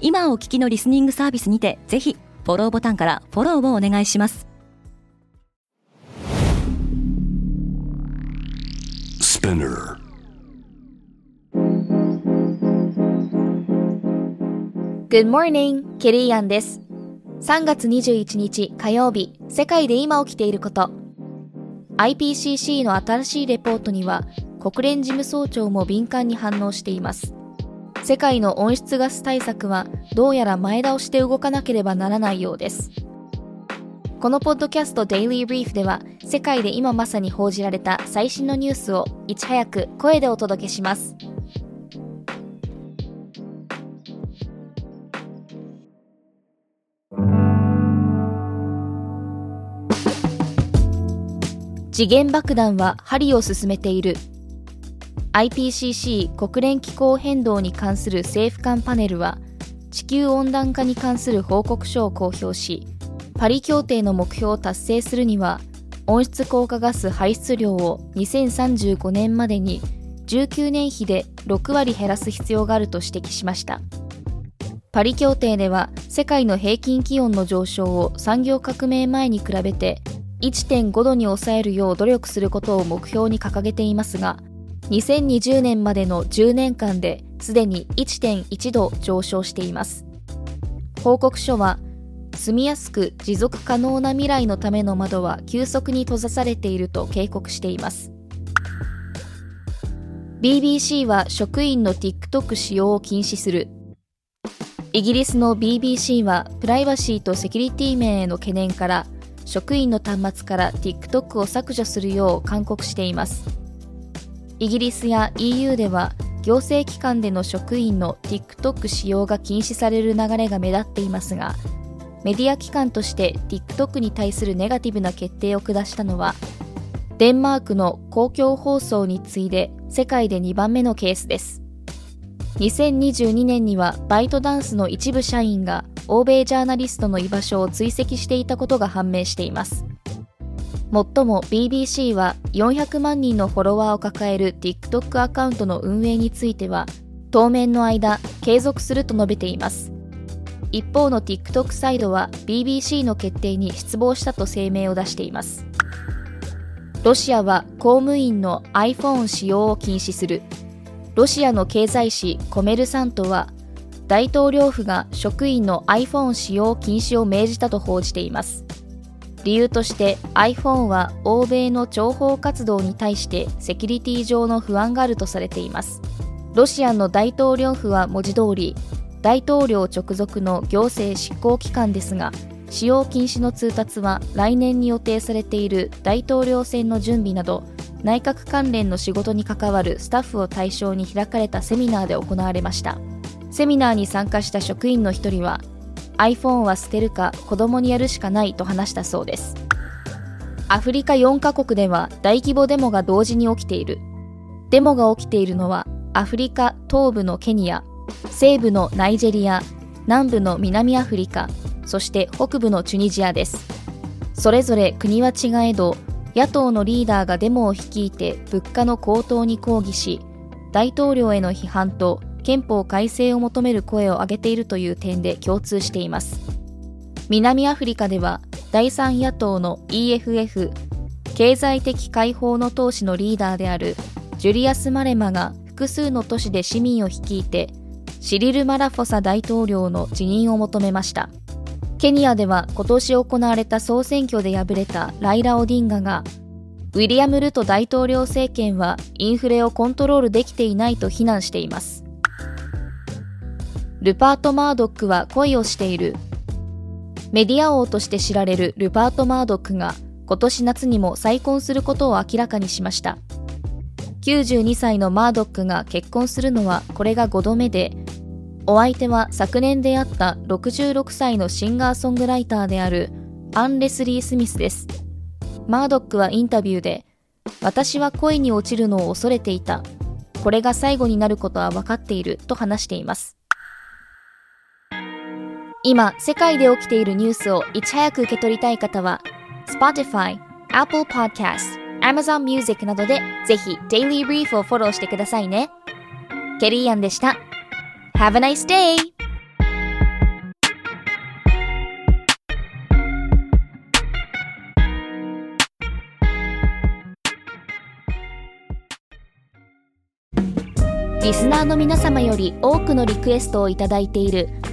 今お聞きのリスニングサービスにてぜひフォローボタンからフォローをお願いします Spinner. Good morning, ケリーアンです。3月21日火曜日、世界で今起きていること。IPCC の新しいレポートには、国連事務総長も敏感に反応しています。世界の温室ガス対策は、どうやら前倒して動かなければならないようです。このポッドキャスト Daily Brief では、世界で今まさに報じられた最新のニュースをいち早く声でお届けします。次元爆弾は針を進めている IPCC 国連気候変動に関する政府間パネルは地球温暖化に関する報告書を公表しパリ協定の目標を達成するには温室効果ガス排出量を2035年までに19年比で6割減らす必要があると指摘しました。パリ協定では世界の平均気温の上昇を産業革命前に比べて1.5度に抑えるよう努力することを目標に掲げていますが2020年までの10年間ですでに1.1度上昇しています。報告書は住みやすく持続可能な未来のための窓は急速に閉ざされていると警告しています。BBC は職員の TikTok 使用を禁止する。イギリスの BBC はプライバシーとセキュリティ面への懸念から職員の端末から TikTok を削除するよう勧告しています。イギリスや EU では行政機関での職員の TikTok 使用が禁止される流れが目立っていますがメディア機関として TikTok に対するネガティブな決定を下したのはデンマークの公共放送に次いで世界で2番目のケースです。2022年にはバイトダンスの一部社員が欧米ジャーナリストの居場所を追跡していたことが判明しています。もっとも BBC は400万人のフォロワーを抱える TikTok アカウントの運営については当面の間継続すると述べています。一方の TikTok サイドは BBC の決定に失望したと声明を出しています。ロシアは公務員の iPhone 使用を禁止する。ロシアの経済誌コメルサントは大統領府が職員の iPhone 使用禁止を命じたと報じています。理由として iPhone は欧米の諜報活動に対してセキュリティ上の不安があるとされています。ロシアの大統領府は文字通り大統領直属の行政執行機関ですが使用禁止の通達は来年に予定されている大統領選の準備など内閣関連の仕事に関わるスタッフを対象に開かれたセミナーで行われました。セミナーに参加した職員の一人は iPhone は捨てるか子供にやるしかないと話したそうです。アフリカ4カ国では大規模デモが同時に起きている。デモが起きているのはアフリカ東部のケニア西部のナイジェリア南部の南アフリカそして北部のチュニジアです。それぞれ国は違えど野党のリーダーがデモを率いて物価の高騰に抗議し大統領への批判と憲法改正を求める声を上げているという点で共通しています。南アフリカでは第三野党の EFF 経済的解放の党首のリーダーであるジュリアス・マレマが複数の都市で市民を率いてシリル・マラフォサ大統領の辞任を求めました。ケニアでは今年行われた総選挙で敗れたライラ・オディンガがウィリアム・ルト大統領政権はインフレをコントロールできていないと非難しています。ルパート・マードックは恋をしているメディア王として知られるルパート・マードックが今年夏にも再婚することを明らかにしました92歳のマードックが結婚するのはこれが5度目でお相手は昨年出会った66歳のシンガーソングライターであるアン・レスリー・スミスです。マードックはインタビューで、私は恋に落ちるのを恐れていた。これが最後になることは分かっていると話しています。今、世界で起きているニュースをいち早く受け取りたい方は、Spotify、Apple Podcast、Amazon Music などでぜひ Daily Brief をフォローしてくださいね。ケリーアンでした。Have a nice day! リスナーの皆様より多くのリクエストをいただいている